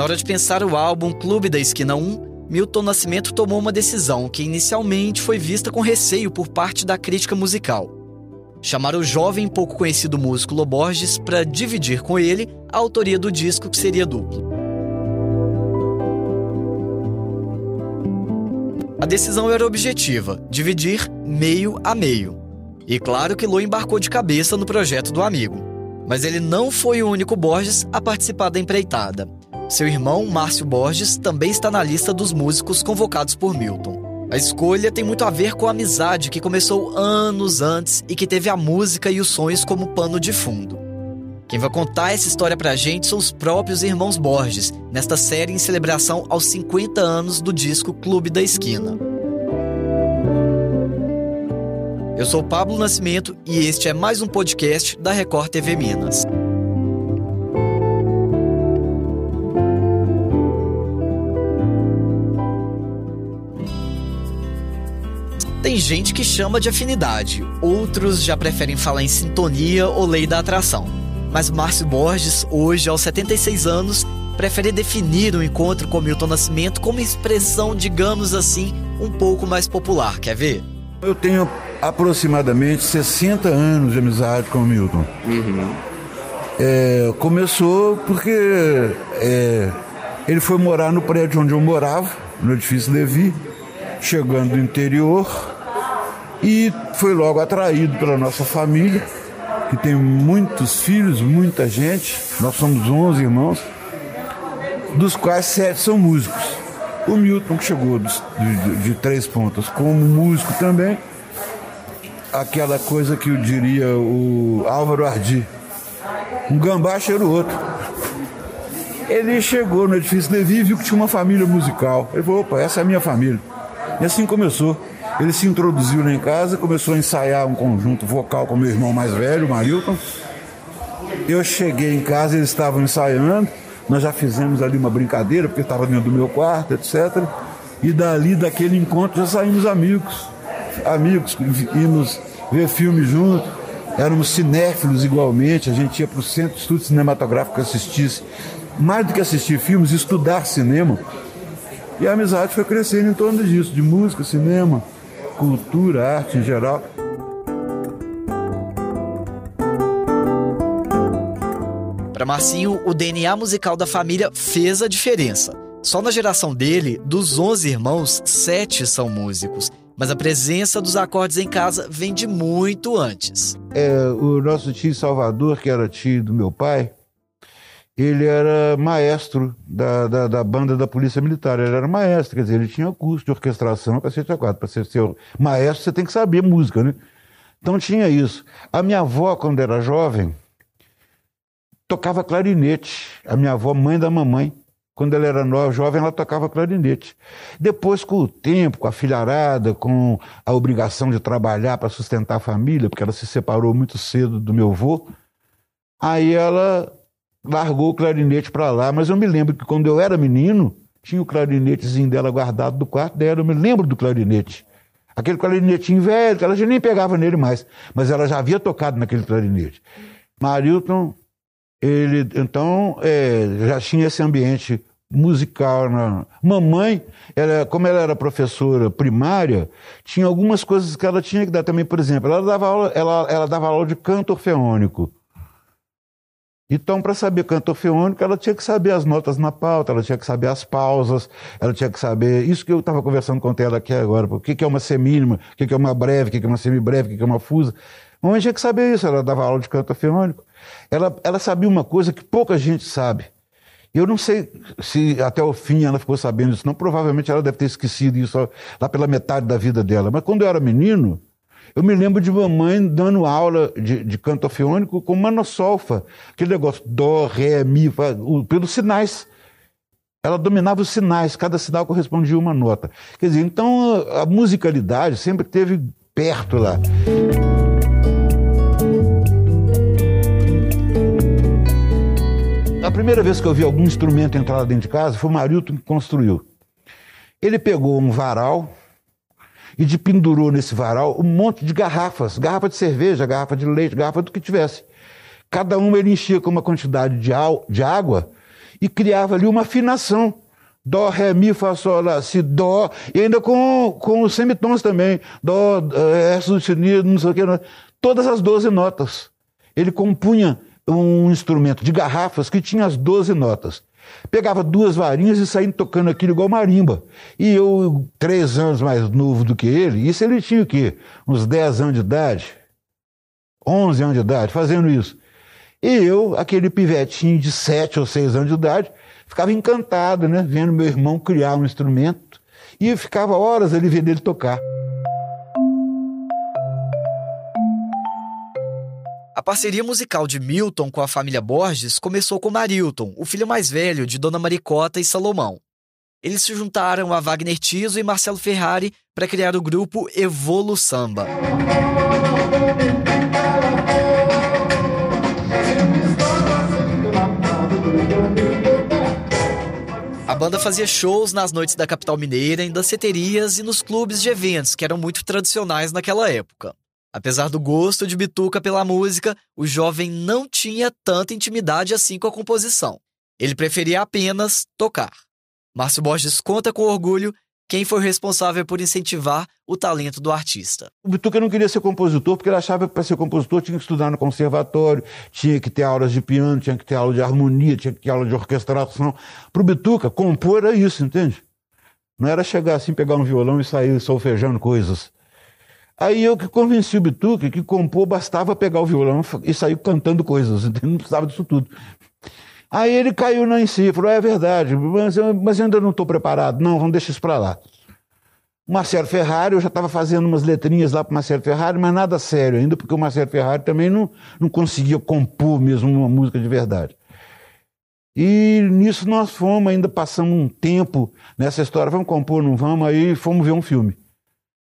Na hora de pensar o álbum Clube da Esquina 1, Milton Nascimento tomou uma decisão que inicialmente foi vista com receio por parte da crítica musical. Chamar o jovem pouco conhecido músico Loborges para dividir com ele a autoria do disco que seria duplo. A decisão era objetiva: dividir meio a meio. E claro que Lô embarcou de cabeça no projeto do amigo. Mas ele não foi o único Borges a participar da empreitada. Seu irmão, Márcio Borges, também está na lista dos músicos convocados por Milton. A escolha tem muito a ver com a amizade que começou anos antes e que teve a música e os sonhos como pano de fundo. Quem vai contar essa história pra gente são os próprios irmãos Borges, nesta série em celebração aos 50 anos do disco Clube da Esquina. Eu sou Pablo Nascimento e este é mais um podcast da Record TV Minas. Gente que chama de afinidade, outros já preferem falar em sintonia ou lei da atração. Mas Márcio Borges, hoje aos 76 anos, prefere definir o encontro com Milton Nascimento como expressão, digamos assim, um pouco mais popular. Quer ver? Eu tenho aproximadamente 60 anos de amizade com o Milton. Uhum. É, começou porque é, ele foi morar no prédio onde eu morava, no edifício Levi, chegando do interior, e foi logo atraído pela nossa família que tem muitos filhos, muita gente. Nós somos 11 irmãos, dos quais sete são músicos. O Milton, que chegou de, de, três pontas como músico também, aquela coisa que eu diria o Álvaro Ardi, um gambá cheira o outro. Ele chegou no edifício Levi e viu que tinha uma família musical. Ele falou, opa, essa é a minha família. E assim começou. Ele se introduziu lá em casa, começou a ensaiar um conjunto vocal com meu irmão mais velho, o Marilton. Eu cheguei em casa, eles estavam ensaiando, nós já fizemos ali uma brincadeira, porque estava dentro do meu quarto, etc. E dali, daquele encontro, já saímos amigos. Amigos, íamos ver filme junto, éramos cinéfilos igualmente, a gente ia para o Centro de Estudo Cinematográfico assistir, mais do que assistir filmes, estudar cinema. E a amizade foi crescendo em torno disso, de música, cinema, cultura, arte em geral. Para Marcinho, o DNA musical da família fez a diferença. Só na geração dele, dos 11 irmãos, sete são músicos. Mas a presença dos acordes em casa vem de muito antes. É, o nosso tio Salvador, que era tio do meu pai, ele era maestro da, da, da, banda da Polícia Militar. Ele era maestro, quer dizer, ele tinha curso de orquestração para ser quatro. Para ser seu maestro, você tem que saber música, né? Então tinha isso. A minha avó, quando era jovem, tocava clarinete. A minha avó, mãe da mamãe, quando ela era nova, jovem, ela tocava clarinete. Depois, com o tempo, com a filharada, com a obrigação de trabalhar para sustentar a família, porque ela se separou muito cedo do meu avô, aí ela largou o clarinete para lá, mas eu me lembro que quando eu era menino, tinha o clarinetezinho dela guardado do quarto dela, eu me lembro do clarinete. Aquele clarinetinho velho, que ela já nem pegava nele mais, mas ela já havia tocado naquele clarinete. Marilton, ele então é, já tinha esse ambiente musical. Na... Mamãe, ela, como ela era professora primária, tinha algumas coisas que ela tinha que dar também. Por exemplo, ela dava aula, ela, ela dava aula de canto orfeônico. Então, para saber canto orfeônico, ela tinha que saber as notas na pauta, ela tinha que saber as pausas, ela tinha que saber. Isso que eu estava conversando com ela aqui agora, o que, é uma semínima, o que, é uma breve, o que, é uma semibreve, o que, é uma fusa. Mamãe tinha que saber isso, ela dava aula de canto orfeônico. Ela, ela sabia uma coisa que pouca gente sabe. Eu não sei se até o fim ela ficou sabendo isso, não. Provavelmente ela deve ter esquecido isso lá pela metade da vida dela. Mas quando eu era menino, eu me lembro de mamãe dando aula de, de canto orfeônico com manossolfa, aquele negócio dó, ré, mi, pelos sinais. Ela dominava os sinais, cada sinal correspondia a uma nota. Quer dizer, então a musicalidade sempre esteve perto lá. A primeira vez que eu vi algum instrumento entrar dentro de casa foi o Marilton que construiu. Ele pegou um varal, e de pendurou nesse varal um monte de garrafas, garrafa de cerveja, garrafa de leite, garrafa do que tivesse. Cada uma ele enchia com uma quantidade de, de água e criava ali uma afinação. Dó, Ré, Mi, Fá, Sol, Lá, Si, Dó, e ainda com, com os semitons também. Dó, Ré, sustenido, não sei o que. Todas as 12 notas. Ele compunha um instrumento de garrafas que tinha as 12 notas. Pegava duas varinhas e saía tocando aquilo igual marimba. E eu, três anos mais novo do que ele, isso ele tinha o quê? Uns 10 anos de idade, 11 anos de idade, fazendo isso. E eu, aquele pivetinho de 7 ou 6 anos de idade, ficava encantado, né? Vendo meu irmão criar um instrumento. E eu ficava horas ali vendo ele tocar. A parceria musical de Milton com a família Borges começou com Marilton, o filho mais velho de Dona Maricota e Salomão. Eles se juntaram a Wagner Tiso e Marcelo Ferrari para criar o grupo Evolu Samba. A banda fazia shows nas noites da capital mineira, em danceterias e nos clubes de eventos que eram muito tradicionais naquela época. Apesar do gosto de Bituca pela música, o jovem não tinha tanta intimidade assim com a composição. Ele preferia apenas tocar. Márcio Borges conta com orgulho quem foi responsável por incentivar o talento do artista. O Bituca não queria ser compositor porque ele achava que para ser compositor tinha que estudar no conservatório, tinha que ter aulas de piano, tinha que ter aula de harmonia, tinha que ter aula de orquestração. Para o Bituca, compor era isso, entende? Não era chegar assim, pegar um violão e sair solfejando coisas. Aí eu que convenci o Bituque que compor bastava pegar o violão e sair cantando coisas, não precisava disso tudo. Aí ele caiu na em si, falou: é verdade, mas eu, mas ainda não estou preparado. Não, vamos deixar isso para lá. Marcelo Ferrari, eu já estava fazendo umas letrinhas lá para o Marcelo Ferrari, mas nada sério ainda, porque o Marcelo Ferrari também não, não conseguia compor mesmo uma música de verdade. E nisso nós fomos, ainda passamos um tempo nessa história, vamos compor, não vamos, aí fomos ver um filme.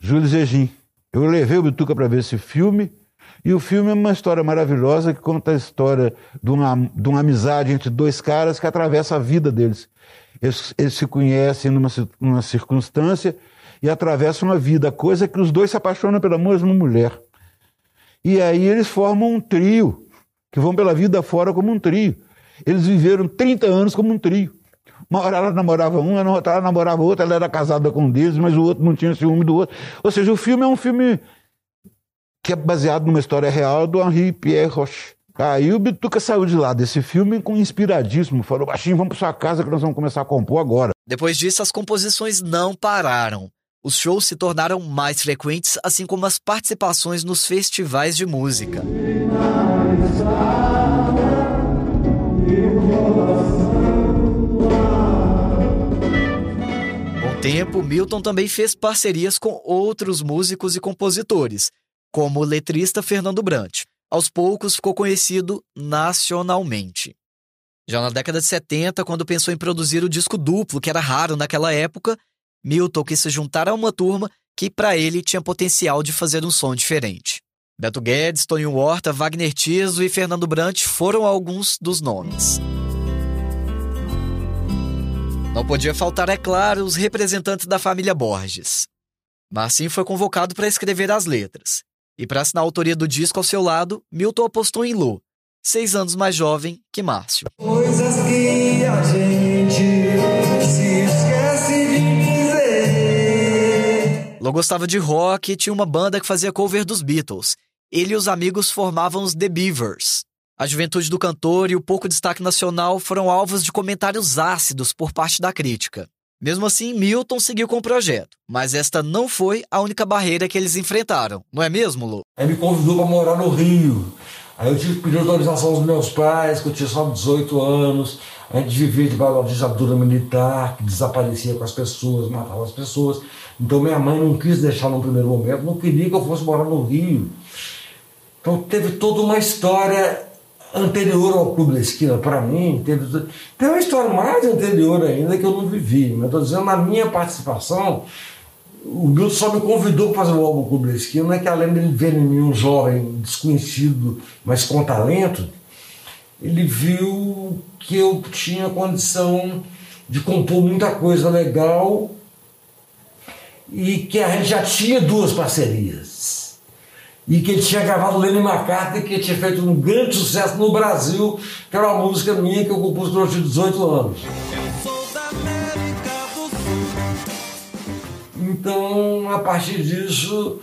Júlio Zegim. Eu levei o Bituca para ver esse filme, e o filme é uma história maravilhosa que conta a história de uma, de uma amizade entre dois caras que atravessa a vida deles. Eles, eles se conhecem numa, numa circunstância e atravessam a vida, coisa que os dois se apaixonam pela mesma mulher. E aí eles formam um trio, que vão pela vida fora como um trio. Eles viveram 30 anos como um trio. Uma hora ela namorava um, outra ela namorava outra, ela era casada com um deles, mas o outro não tinha ciúme do outro. Ou seja, o filme é um filme que é baseado numa história real do Henri Pierre Roche. Aí o Bituca saiu de lá desse filme com inspiradíssimo. Falou, baixinho, vamos para sua casa que nós vamos começar a compor agora. Depois disso, as composições não pararam. Os shows se tornaram mais frequentes, assim como as participações nos festivais de música. Tempo, Milton também fez parcerias com outros músicos e compositores, como o letrista Fernando Brant. Aos poucos ficou conhecido nacionalmente. Já na década de 70, quando pensou em produzir o disco duplo, que era raro naquela época, Milton quis se juntar a uma turma que, para ele, tinha potencial de fazer um som diferente. Beto Guedes, Toninho Horta, Wagner Tiso e Fernando Brant foram alguns dos nomes. Não podia faltar, é claro, os representantes da família Borges. Marcinho foi convocado para escrever as letras. E para assinar a autoria do disco ao seu lado, Milton apostou em Lu, seis anos mais jovem que Márcio. Coisas que a gente se esquece de dizer. Lu gostava de rock e tinha uma banda que fazia cover dos Beatles. Ele e os amigos formavam os The Beavers. A juventude do cantor e o pouco destaque nacional foram alvos de comentários ácidos por parte da crítica. Mesmo assim, Milton seguiu com o projeto, mas esta não foi a única barreira que eles enfrentaram, não é mesmo, Lu? Ele me convidou para morar no Rio. Aí eu tive que pedir autorização aos meus pais, que eu tinha só 18 anos. A gente vivia debaixo da ditadura militar, que desaparecia com as pessoas, matava as pessoas. Então minha mãe não quis deixar no primeiro momento, não queria que eu fosse morar no Rio. Então teve toda uma história anterior ao Clube da Esquina, para mim, teve, uma história mais anterior ainda que eu não vivi. Mas estou dizendo, na minha participação, o Milton só me convidou para fazer o álbum Clube da Esquina, que além de ele ver em mim um jovem desconhecido, mas com talento, ele viu que eu tinha condição de compor muita coisa legal e que a gente já tinha duas parcerias. E que ele tinha gravado Lenny McCartney, que tinha feito um grande sucesso no Brasil, que era uma música minha que eu compus durante 18 anos. Então, a partir disso,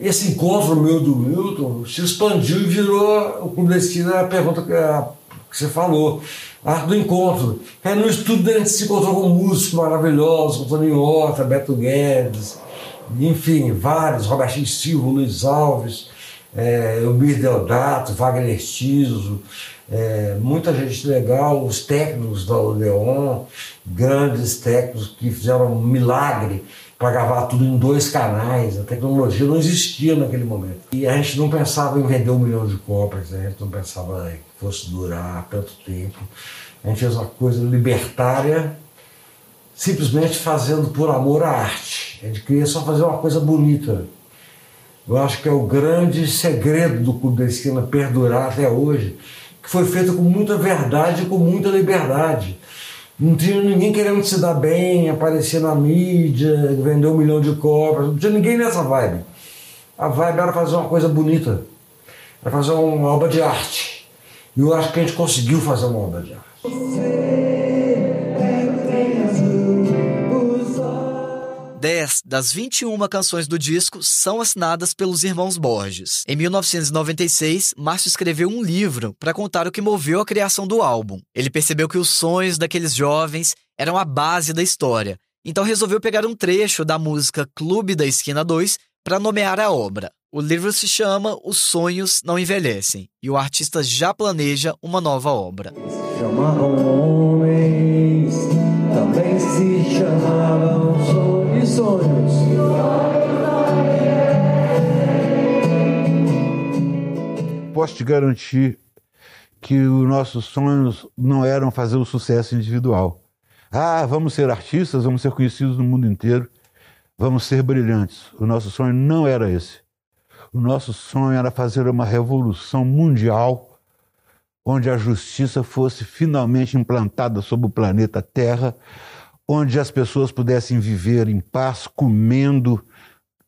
esse encontro meu do Milton se expandiu e virou o Esquina a pergunta que, a, que você falou, a arte do encontro. Aí no estudo a gente se encontrou com músicos maravilhosos, como Tony Horta, Beto Guedes, enfim, vários, Robertinho Silva, Luiz Alves, é, Elmir Deodato, Wagner Tiso, é, muita gente legal, os técnicos da Leon, grandes técnicos que fizeram um milagre para gravar tudo em dois canais. A tecnologia não existia naquele momento. E a gente não pensava em vender um milhão de cópias, a gente não pensava que fosse durar tanto tempo. A gente fez uma coisa libertária, simplesmente fazendo por amor à arte. A gente queria só fazer uma coisa bonita. Eu acho que é o grande segredo do Clube da Esquina perdurar até hoje, que foi feito com muita verdade e com muita liberdade. Não tinha ninguém querendo se dar bem, aparecer na mídia, vender um milhão de cópias. Não tinha ninguém nessa vibe. A vibe era fazer uma coisa bonita. Era fazer uma obra de arte. E eu acho que a gente conseguiu fazer uma obra de arte. 10 das 21 canções do disco são assinadas pelos irmãos Borges. Em 1996, Márcio escreveu um livro para contar o que moveu a criação do álbum. Ele percebeu que os sonhos daqueles jovens eram a base da história, então resolveu pegar um trecho da música Clube da Esquina 2 para nomear a obra. O livro se chama Os Sonhos Não Envelhecem e o artista já planeja uma nova obra. Homens, também se sonhos, sonhos. Posso te garantir que os nossos sonhos não eram fazer o sucesso individual. Ah, vamos ser artistas, vamos ser conhecidos no mundo inteiro, vamos ser brilhantes. O nosso sonho não era esse. O nosso sonho era fazer uma revolução mundial onde a justiça fosse finalmente implantada sobre o planeta Terra, onde as pessoas pudessem viver em paz, comendo,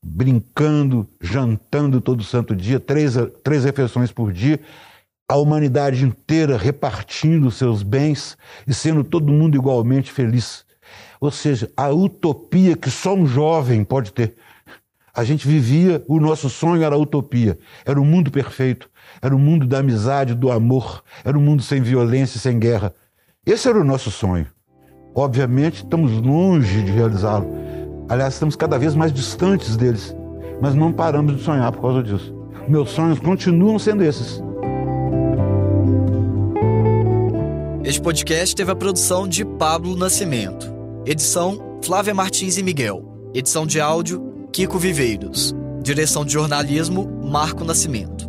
brincando, jantando todo santo dia, três, três refeições por dia, a humanidade inteira repartindo seus bens e sendo todo mundo igualmente feliz. Ou seja, a utopia que só um jovem pode ter. A gente vivia, o nosso sonho era a utopia, era o mundo perfeito, era o mundo da amizade, do amor, era o mundo sem violência sem guerra. Esse era o nosso sonho. Obviamente, estamos longe de realizá-lo. Aliás, estamos cada vez mais distantes deles, mas não paramos de sonhar por causa disso. Meus sonhos continuam sendo esses. Este podcast teve a produção de Pablo Nascimento. Edição Flávia Martins e Miguel. Edição de áudio Kiko Viveiros. Direção de jornalismo Marco Nascimento.